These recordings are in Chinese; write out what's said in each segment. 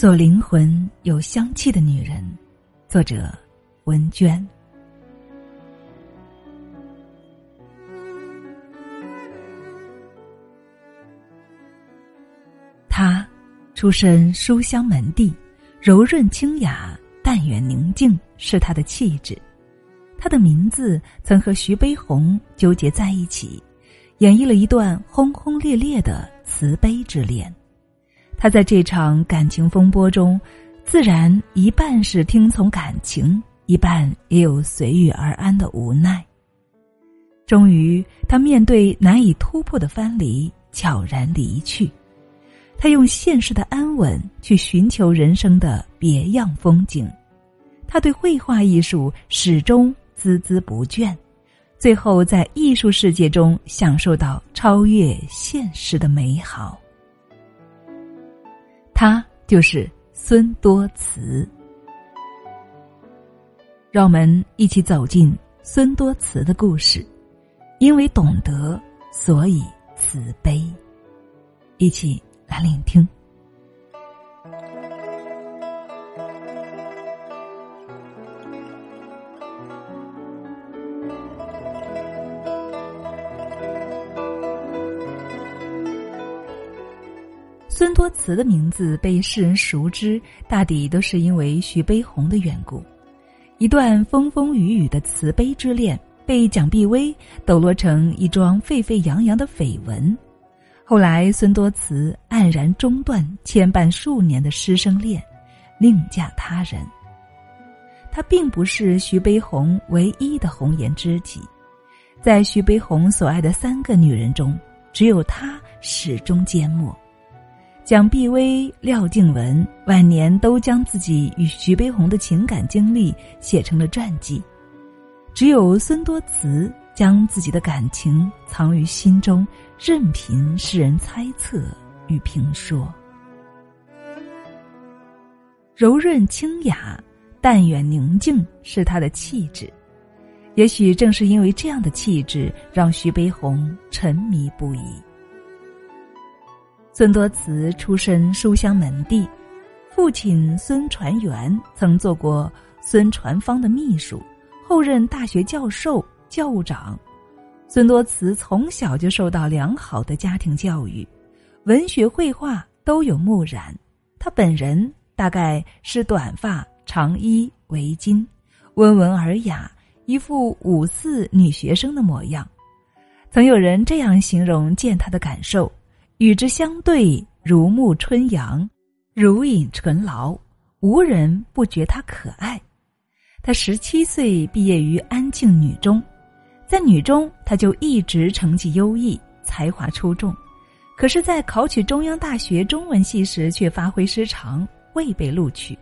做灵魂有香气的女人，作者文娟。她出身书香门第，柔润清雅，淡远宁静是她的气质。她的名字曾和徐悲鸿纠结在一起，演绎了一段轰轰烈烈的慈悲之恋。他在这场感情风波中，自然一半是听从感情，一半也有随遇而安的无奈。终于，他面对难以突破的藩篱，悄然离去。他用现实的安稳去寻求人生的别样风景。他对绘画艺术始终孜孜不倦，最后在艺术世界中享受到超越现实的美好。他就是孙多慈。让我们一起走进孙多慈的故事，因为懂得，所以慈悲。一起来聆听。多慈的名字被世人熟知，大抵都是因为徐悲鸿的缘故。一段风风雨雨的慈悲之恋，被蒋碧薇抖落成一桩沸沸扬扬的绯闻。后来，孙多慈黯然中断牵绊数年的师生恋，另嫁他人。他并不是徐悲鸿唯一的红颜知己，在徐悲鸿所爱的三个女人中，只有他始终缄默。蒋碧薇、廖静文晚年都将自己与徐悲鸿的情感经历写成了传记，只有孙多慈将自己的感情藏于心中，任凭世人猜测与评说。柔润清雅、淡远宁静是他的气质，也许正是因为这样的气质，让徐悲鸿沉迷不已。孙多慈出身书香门第，父亲孙传元曾做过孙传芳的秘书，后任大学教授、教务长。孙多慈从小就受到良好的家庭教育，文学、绘画都有目染。他本人大概是短发、长衣、围巾，温文尔雅，一副五四女学生的模样。曾有人这样形容见他的感受。与之相对，如沐春阳，如饮醇醪，无人不觉他可爱。他十七岁毕业于安庆女中，在女中他就一直成绩优异，才华出众。可是，在考取中央大学中文系时，却发挥失常，未被录取。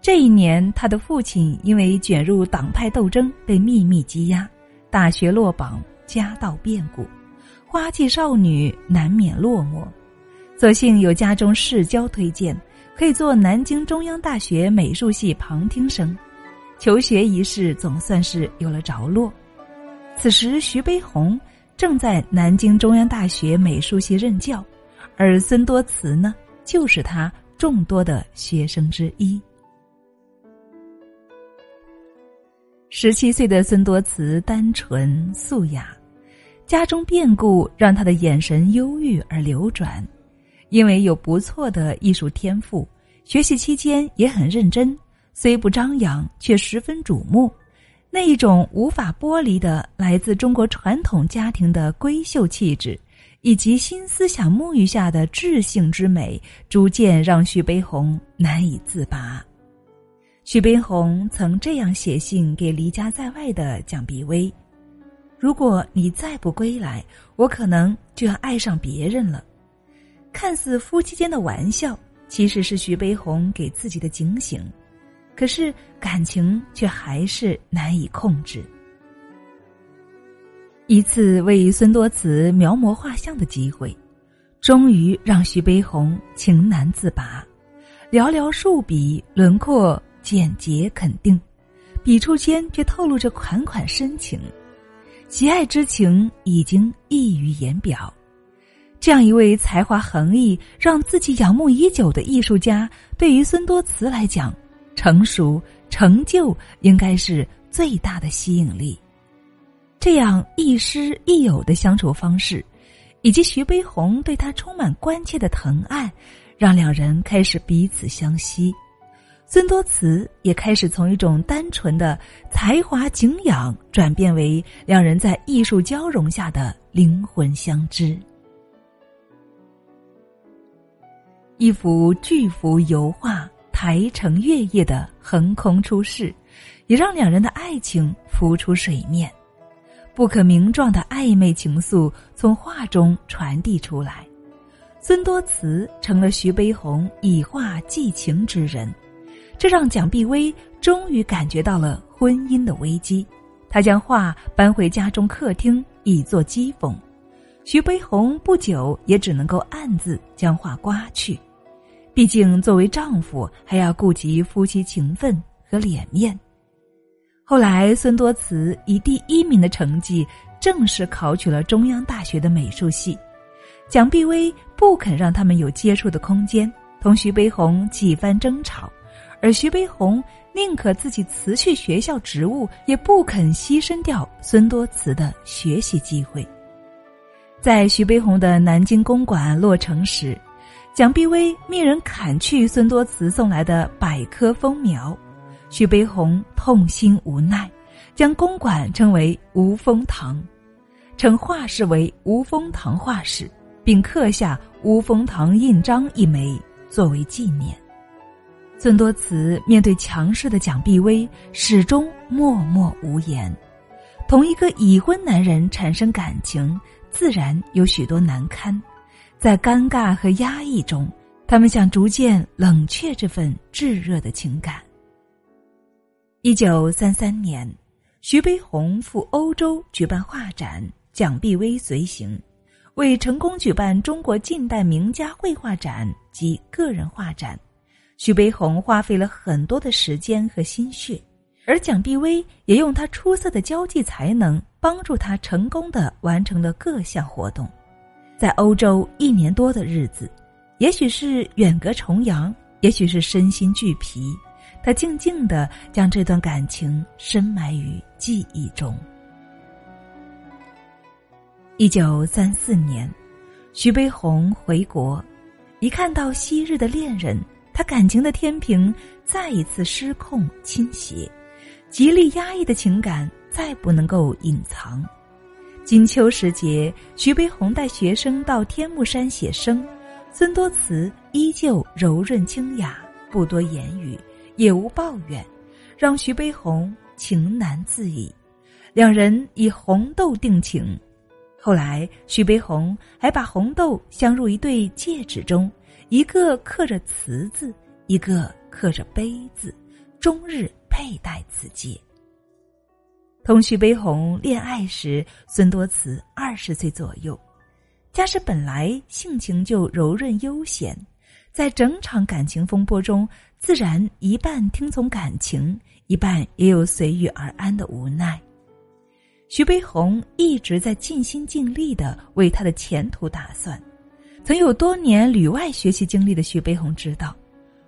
这一年，他的父亲因为卷入党派斗争，被秘密羁押，大学落榜，家道变故。花季少女难免落寞，所幸有家中世交推荐，可以做南京中央大学美术系旁听生，求学一事总算是有了着落。此时，徐悲鸿正在南京中央大学美术系任教，而孙多慈呢，就是他众多的学生之一。十七岁的孙多慈单纯素雅。家中变故让他的眼神忧郁而流转，因为有不错的艺术天赋，学习期间也很认真，虽不张扬，却十分瞩目。那一种无法剥离的来自中国传统家庭的闺秀气质，以及新思想沐浴下的智性之美，逐渐让徐悲鸿难以自拔。徐悲鸿曾这样写信给离家在外的蒋碧薇。如果你再不归来，我可能就要爱上别人了。看似夫妻间的玩笑，其实是徐悲鸿给自己的警醒。可是感情却还是难以控制。一次为孙多慈描摹画像的机会，终于让徐悲鸿情难自拔。寥寥数笔，轮廓简洁肯定，笔触间却透露着款款深情。喜爱之情已经溢于言表，这样一位才华横溢、让自己仰慕已久的艺术家，对于孙多慈来讲，成熟成就应该是最大的吸引力。这样亦师亦友的相处方式，以及徐悲鸿对他充满关切的疼爱，让两人开始彼此相惜。孙多慈也开始从一种单纯的才华敬仰，转变为两人在艺术交融下的灵魂相知。一幅巨幅油画台城月夜的横空出世，也让两人的爱情浮出水面。不可名状的暧昧情愫从画中传递出来，孙多慈成了徐悲鸿以画寄情之人，这让蒋碧薇终于感觉到了婚姻的危机。她将画搬回家中客厅以作讥讽，徐悲鸿不久也只能够暗自将画刮去。毕竟，作为丈夫，还要顾及夫妻情分和脸面。后来，孙多慈以第一名的成绩正式考取了中央大学的美术系。蒋碧薇不肯让他们有接触的空间，同徐悲鸿几番争吵，而徐悲鸿宁可自己辞去学校职务，也不肯牺牲掉孙多慈的学习机会。在徐悲鸿的南京公馆落成时。蒋碧薇命人砍去孙多慈送来的百棵枫苗，徐悲鸿痛心无奈，将公馆称为无风堂，称画室为无风堂画室，并刻下无风堂印章一枚作为纪念。孙多慈面对强势的蒋碧薇，始终默默无言。同一个已婚男人产生感情，自然有许多难堪。在尴尬和压抑中，他们想逐渐冷却这份炙热的情感。一九三三年，徐悲鸿赴欧洲举办画展，蒋碧薇随行，为成功举办中国近代名家绘画展及个人画展，徐悲鸿花费了很多的时间和心血，而蒋碧薇也用她出色的交际才能，帮助他成功的完成了各项活动。在欧洲一年多的日子，也许是远隔重洋，也许是身心俱疲，他静静的将这段感情深埋于记忆中。一九三四年，徐悲鸿回国，一看到昔日的恋人，他感情的天平再一次失控倾斜，极力压抑的情感再不能够隐藏。金秋时节，徐悲鸿带学生到天目山写生，孙多慈依旧柔润清雅，不多言语，也无抱怨，让徐悲鸿情难自已。两人以红豆定情，后来徐悲鸿还把红豆镶入一对戒指中，一个刻着“慈”字，一个刻着“悲”字，终日佩戴此戒。同徐悲鸿恋爱时，孙多慈二十岁左右，家世本来性情就柔润悠闲，在整场感情风波中，自然一半听从感情，一半也有随遇而安的无奈。徐悲鸿一直在尽心尽力的为他的前途打算。曾有多年旅外学习经历的徐悲鸿知道，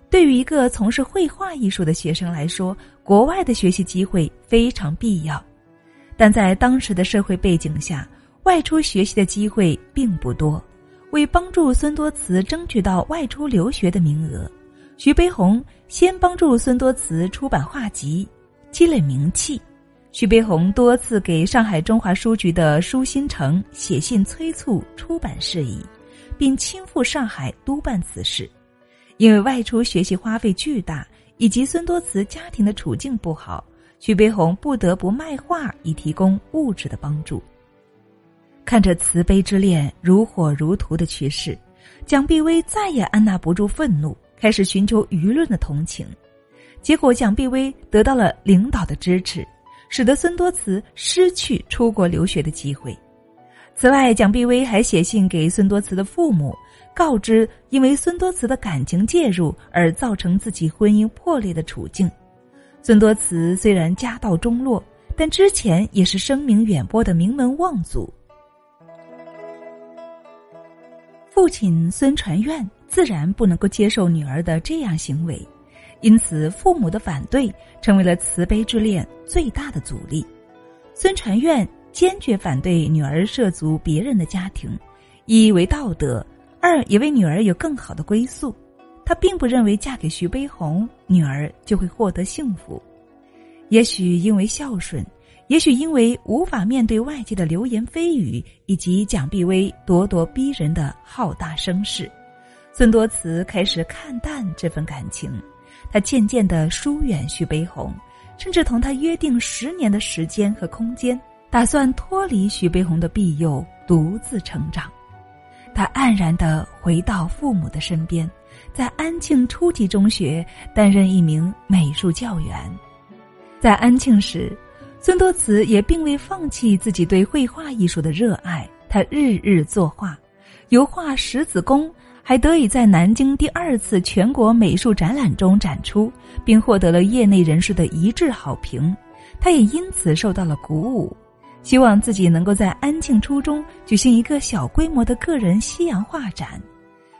对于一个从事绘画艺术的学生来说，国外的学习机会非常必要，但在当时的社会背景下，外出学习的机会并不多。为帮助孙多慈争取到外出留学的名额，徐悲鸿先帮助孙多慈出版画集，积累名气。徐悲鸿多次给上海中华书局的舒新城写信催促出版事宜，并亲赴上海督办此事。因为外出学习花费巨大。以及孙多慈家庭的处境不好，徐悲鸿不得不卖画以提供物质的帮助。看着慈悲之恋如火如荼的趋势，蒋碧薇再也按捺不住愤怒，开始寻求舆论的同情。结果，蒋碧薇得到了领导的支持，使得孙多慈失去出国留学的机会。此外，蒋碧薇还写信给孙多慈的父母。告知因为孙多慈的感情介入而造成自己婚姻破裂的处境，孙多慈虽然家道中落，但之前也是声名远播的名门望族。父亲孙传苑自然不能够接受女儿的这样行为，因此父母的反对成为了慈悲之恋最大的阻力。孙传苑坚决反对女儿涉足别人的家庭，一为道德，二也为女儿有更好的归宿。他并不认为嫁给徐悲鸿，女儿就会获得幸福。也许因为孝顺，也许因为无法面对外界的流言蜚语以及蒋碧薇咄咄逼人的浩大声势，孙多慈开始看淡这份感情。他渐渐的疏远徐悲鸿。甚至同他约定十年的时间和空间，打算脱离徐悲鸿的庇佑，独自成长。他黯然的回到父母的身边，在安庆初级中学担任一名美术教员。在安庆时，孙多慈也并未放弃自己对绘画艺术的热爱，他日日作画，油画十子宫。还得以在南京第二次全国美术展览中展出，并获得了业内人士的一致好评。他也因此受到了鼓舞，希望自己能够在安庆初中举行一个小规模的个人西洋画展。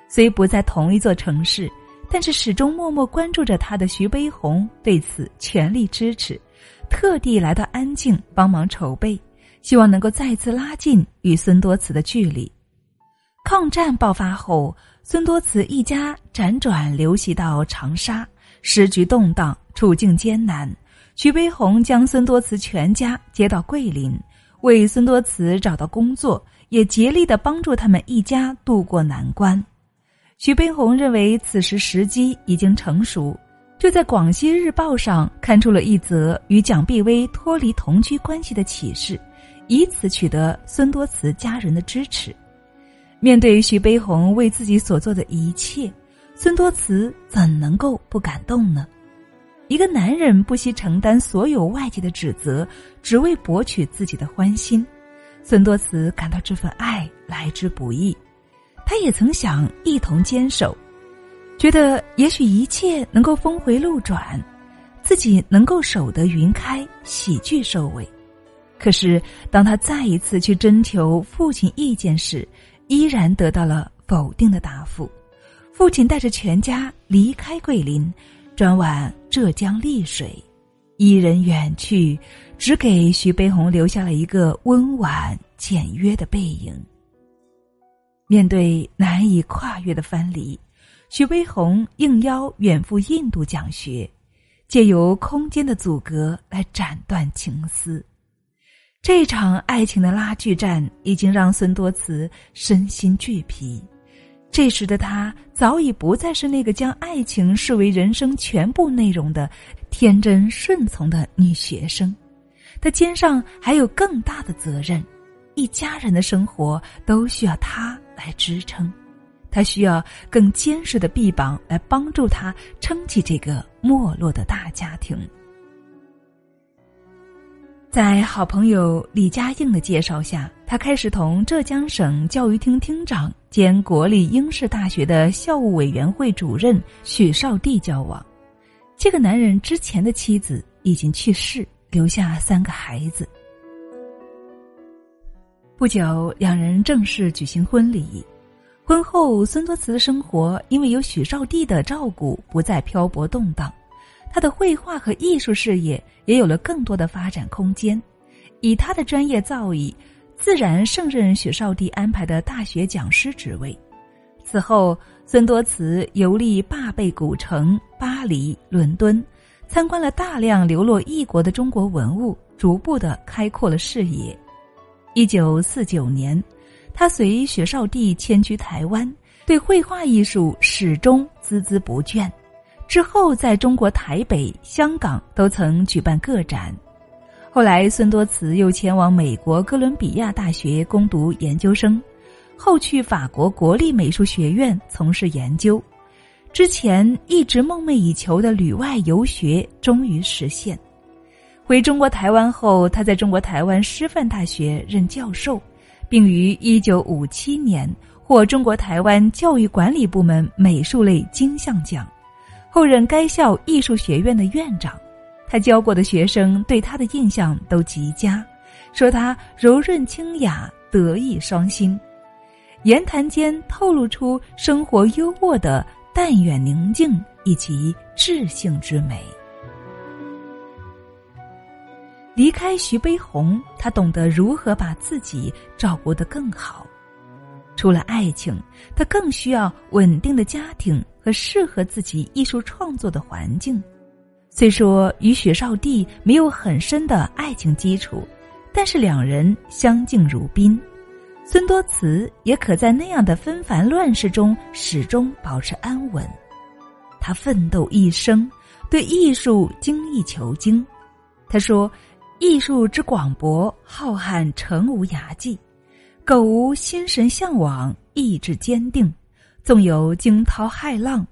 虽不在同一座城市，但是始终默默关注着他的徐悲鸿对此全力支持，特地来到安庆帮忙筹备，希望能够再次拉近与孙多慈的距离。抗战爆发后。孙多慈一家辗转流徙到长沙，时局动荡，处境艰难。徐悲鸿将孙多慈全家接到桂林，为孙多慈找到工作，也竭力的帮助他们一家渡过难关。徐悲鸿认为此时时机已经成熟，就在《广西日报》上刊出了一则与蒋碧薇脱离同居关系的启事，以此取得孙多慈家人的支持。面对徐悲鸿为自己所做的一切，孙多慈怎能够不感动呢？一个男人不惜承担所有外界的指责，只为博取自己的欢心，孙多慈感到这份爱来之不易。他也曾想一同坚守，觉得也许一切能够峰回路转，自己能够守得云开，喜剧收尾。可是当他再一次去征求父亲意见时，依然得到了否定的答复，父亲带着全家离开桂林，转往浙江丽水，一人远去，只给徐悲鸿留下了一个温婉简约的背影。面对难以跨越的藩篱，徐悲鸿应邀远赴印度讲学，借由空间的阻隔来斩断情丝。这场爱情的拉锯战已经让孙多慈身心俱疲，这时的他早已不再是那个将爱情视为人生全部内容的天真顺从的女学生，她肩上还有更大的责任，一家人的生活都需要他来支撑，他需要更坚实的臂膀来帮助他撑起这个没落的大家庭。在好朋友李佳应的介绍下，他开始同浙江省教育厅厅长兼国立英式大学的校务委员会主任许绍帝交往。这个男人之前的妻子已经去世，留下三个孩子。不久，两人正式举行婚礼。婚后，孙多慈的生活因为有许绍帝的照顾，不再漂泊动荡。他的绘画和艺术事业也有了更多的发展空间，以他的专业造诣，自然胜任许绍帝安排的大学讲师职位。此后，孙多慈游历坝贝古城、巴黎、伦敦，参观了大量流落异国的中国文物，逐步的开阔了视野。一九四九年，他随许绍帝迁居台湾，对绘画艺术始终孜孜不倦。之后，在中国台北、香港都曾举办个展。后来，孙多慈又前往美国哥伦比亚大学攻读研究生，后去法国国立美术学院从事研究。之前一直梦寐以求的旅外游学终于实现。回中国台湾后，他在中国台湾师范大学任教授，并于一九五七年获中国台湾教育管理部门美术类金像奖。后任该校艺术学院的院长，他教过的学生对他的印象都极佳，说他柔润清雅、德艺双馨。言谈间透露出生活优渥的淡远宁静以及智性之美。离开徐悲鸿，他懂得如何把自己照顾得更好。除了爱情，他更需要稳定的家庭和适合自己艺术创作的环境。虽说与许少帝没有很深的爱情基础，但是两人相敬如宾。孙多慈也可在那样的纷繁乱世中始终保持安稳。他奋斗一生，对艺术精益求精。他说。艺术之广博浩瀚，诚无涯际；苟无心神向往，意志坚定，纵有惊涛骇浪，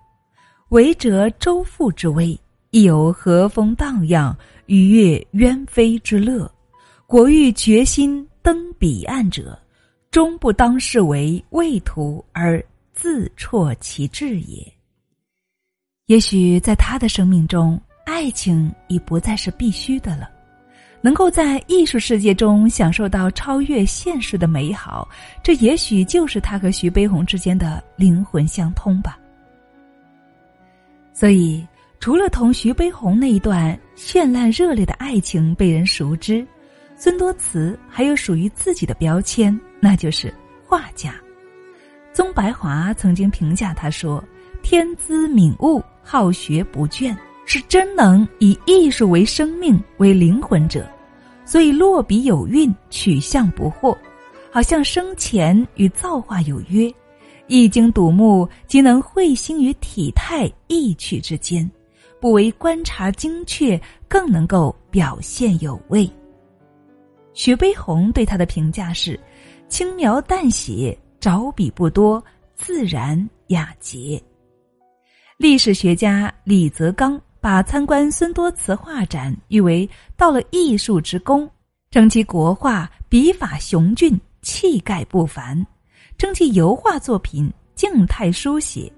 违折舟覆之危，亦有和风荡漾、愉悦鸢飞之乐。果欲决心登彼岸者，终不当视为畏途而自辍其志也。也许在他的生命中，爱情已不再是必须的了。能够在艺术世界中享受到超越现实的美好，这也许就是他和徐悲鸿之间的灵魂相通吧。所以，除了同徐悲鸿那一段绚烂热烈的爱情被人熟知，孙多慈还有属于自己的标签，那就是画家。宗白华曾经评价他说：“天资敏悟，好学不倦。”是真能以艺术为生命为灵魂者，所以落笔有韵，取象不惑，好像生前与造化有约，一经睹目即能会心于体态意趣之间，不为观察精确，更能够表现有味。徐悲鸿对他的评价是：轻描淡写，着笔不多，自然雅洁。历史学家李泽刚。把参观孙多慈画展誉为到了艺术之宫，称其国画笔法雄峻，气概不凡；称其油画作品静态书写，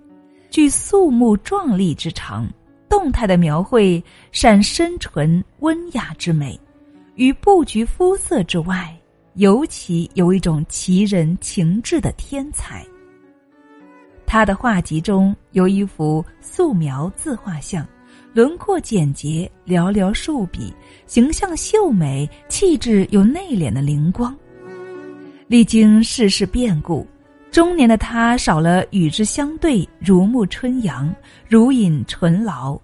具肃穆壮丽之长；动态的描绘善深沉温雅之美，与布局肤色之外，尤其有一种奇人情致的天才。他的画集中有一幅素描自画像。轮廓简洁，寥寥数笔，形象秀美，气质又内敛的灵光。历经世事变故，中年的他少了与之相对如沐春阳、如饮醇醪，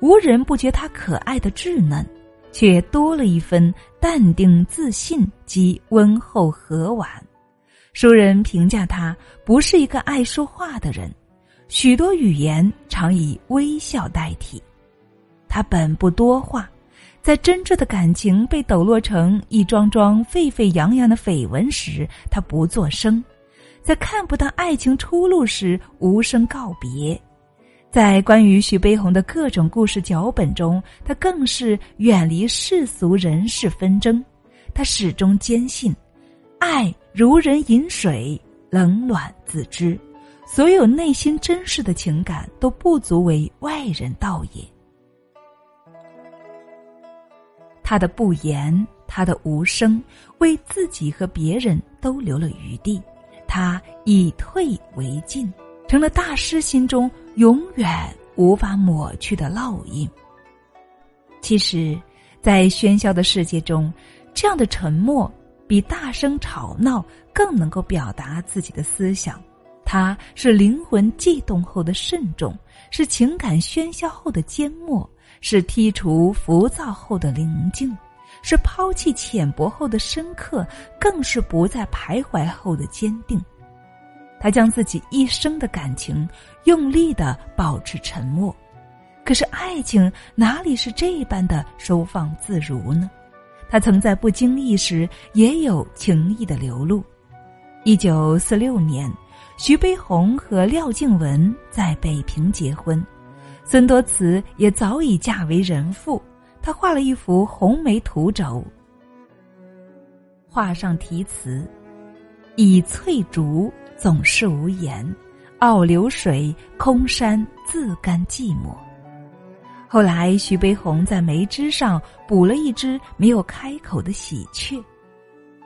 无人不觉他可爱的稚嫩，却多了一分淡定自信及温厚和婉。熟人评价他不是一个爱说话的人，许多语言常以微笑代替。他本不多话，在真挚的感情被抖落成一桩桩沸沸扬扬的绯闻时，他不作声；在看不到爱情出路时，无声告别；在关于徐悲鸿的各种故事脚本中，他更是远离世俗人事纷争。他始终坚信，爱如人饮水，冷暖自知。所有内心真实的情感都不足为外人道也。他的不言，他的无声，为自己和别人都留了余地。他以退为进，成了大师心中永远无法抹去的烙印。其实，在喧嚣的世界中，这样的沉默比大声吵闹更能够表达自己的思想。它是灵魂悸动后的慎重，是情感喧嚣后的缄默。是剔除浮躁后的宁静，是抛弃浅薄后的深刻，更是不再徘徊后的坚定。他将自己一生的感情用力的保持沉默，可是爱情哪里是这般的收放自如呢？他曾在不经意时也有情意的流露。一九四六年，徐悲鸿和廖静文在北平结婚。孙多慈也早已嫁为人妇，她画了一幅红梅图轴，画上题词：“以翠竹总是无言，傲流水空山自甘寂寞。”后来，徐悲鸿在梅枝上补了一只没有开口的喜鹊，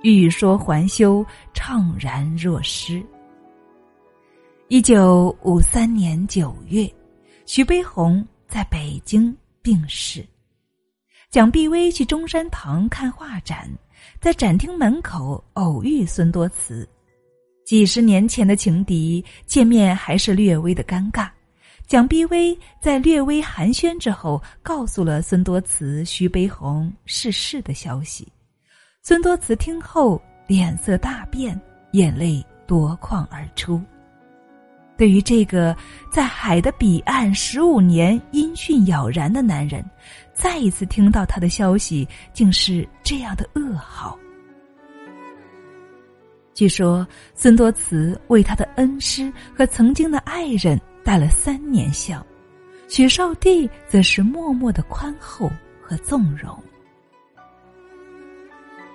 欲说还休，怅然若失。一九五三年九月，徐悲鸿在北京病逝。蒋碧薇去中山堂看画展，在展厅门口偶遇孙多慈。几十年前的情敌见面还是略微的尴尬。蒋碧薇在略微寒暄之后，告诉了孙多慈徐悲鸿逝世的消息。孙多慈听后脸色大变，眼泪夺眶而出。对于这个在海的彼岸十五年音讯杳然的男人，再一次听到他的消息，竟是这样的噩耗。据说孙多慈为他的恩师和曾经的爱人带了三年孝，许绍帝则是默默的宽厚和纵容。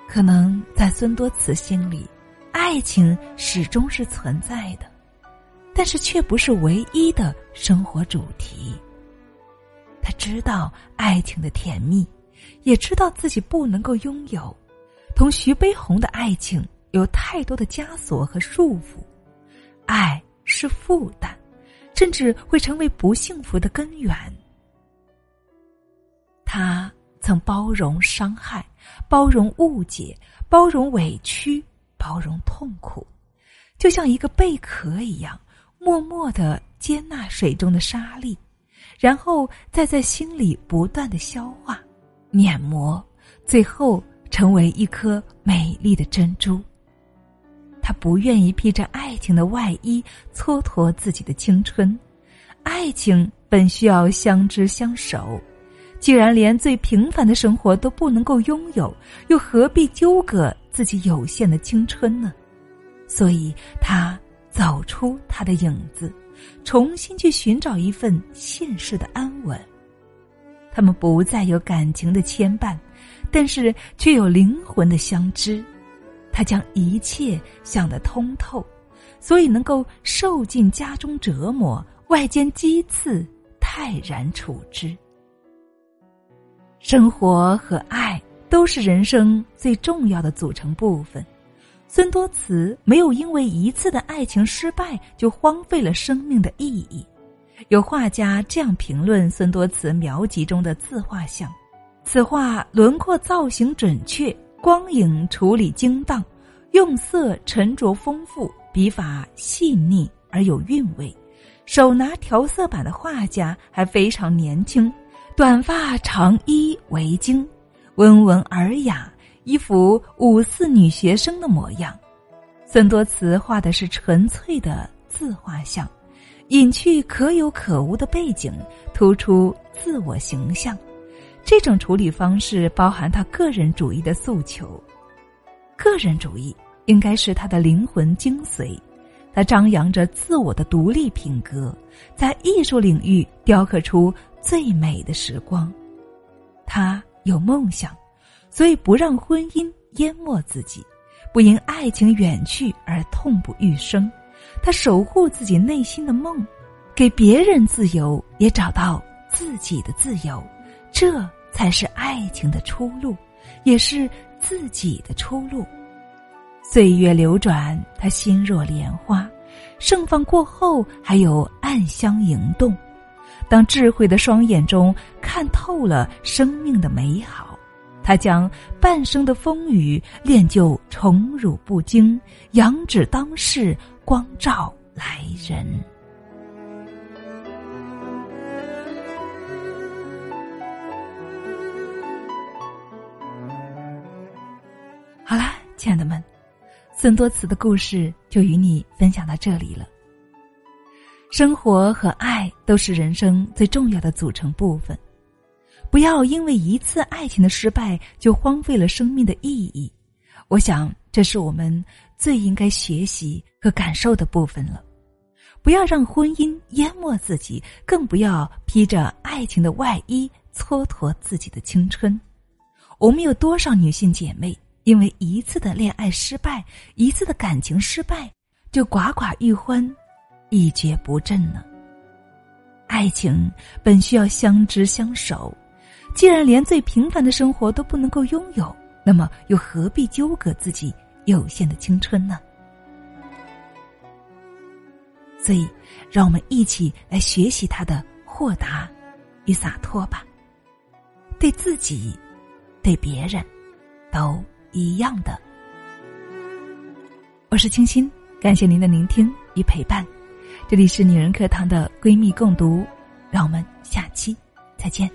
可能在孙多慈心里，爱情始终是存在的。但是却不是唯一的生活主题。他知道爱情的甜蜜，也知道自己不能够拥有。同徐悲鸿的爱情有太多的枷锁和束缚，爱是负担，甚至会成为不幸福的根源。他曾包容伤害，包容误解，包容委屈，包容痛苦，就像一个贝壳一样。默默的接纳水中的沙粒，然后再在心里不断的消化、碾磨，最后成为一颗美丽的珍珠。他不愿意披着爱情的外衣蹉跎自己的青春，爱情本需要相知相守，既然连最平凡的生活都不能够拥有，又何必纠葛自己有限的青春呢？所以他。走出他的影子，重新去寻找一份现实的安稳。他们不再有感情的牵绊，但是却有灵魂的相知。他将一切想得通透，所以能够受尽家中折磨、外间讥刺，泰然处之。生活和爱都是人生最重要的组成部分。孙多慈没有因为一次的爱情失败就荒废了生命的意义。有画家这样评论孙多慈描集中的自画像：此画轮廓造型准确，光影处理精当，用色沉着丰富，笔法细腻而有韵味。手拿调色板的画家还非常年轻，短发长衣围巾，温文尔雅。一幅五四女学生的模样，孙多慈画的是纯粹的自画像，隐去可有可无的背景，突出自我形象。这种处理方式包含他个人主义的诉求。个人主义应该是他的灵魂精髓，他张扬着自我的独立品格，在艺术领域雕刻出最美的时光。他有梦想。所以，不让婚姻淹没自己，不因爱情远去而痛不欲生。他守护自己内心的梦，给别人自由，也找到自己的自由。这才是爱情的出路，也是自己的出路。岁月流转，他心若莲花，盛放过后还有暗香盈动。当智慧的双眼中看透了生命的美好。他将半生的风雨练就宠辱不惊，扬指当世，光照来人。好啦，亲爱的们，孙多慈的故事就与你分享到这里了。生活和爱都是人生最重要的组成部分。不要因为一次爱情的失败就荒废了生命的意义，我想这是我们最应该学习和感受的部分了。不要让婚姻淹没自己，更不要披着爱情的外衣蹉跎自己的青春。我们有多少女性姐妹因为一次的恋爱失败、一次的感情失败，就寡寡欲欢，一蹶不振呢？爱情本需要相知相守。既然连最平凡的生活都不能够拥有，那么又何必纠葛自己有限的青春呢？所以，让我们一起来学习他的豁达与洒脱吧。对自己，对别人，都一样的。我是清新，感谢您的聆听与陪伴。这里是女人课堂的闺蜜共读，让我们下期再见。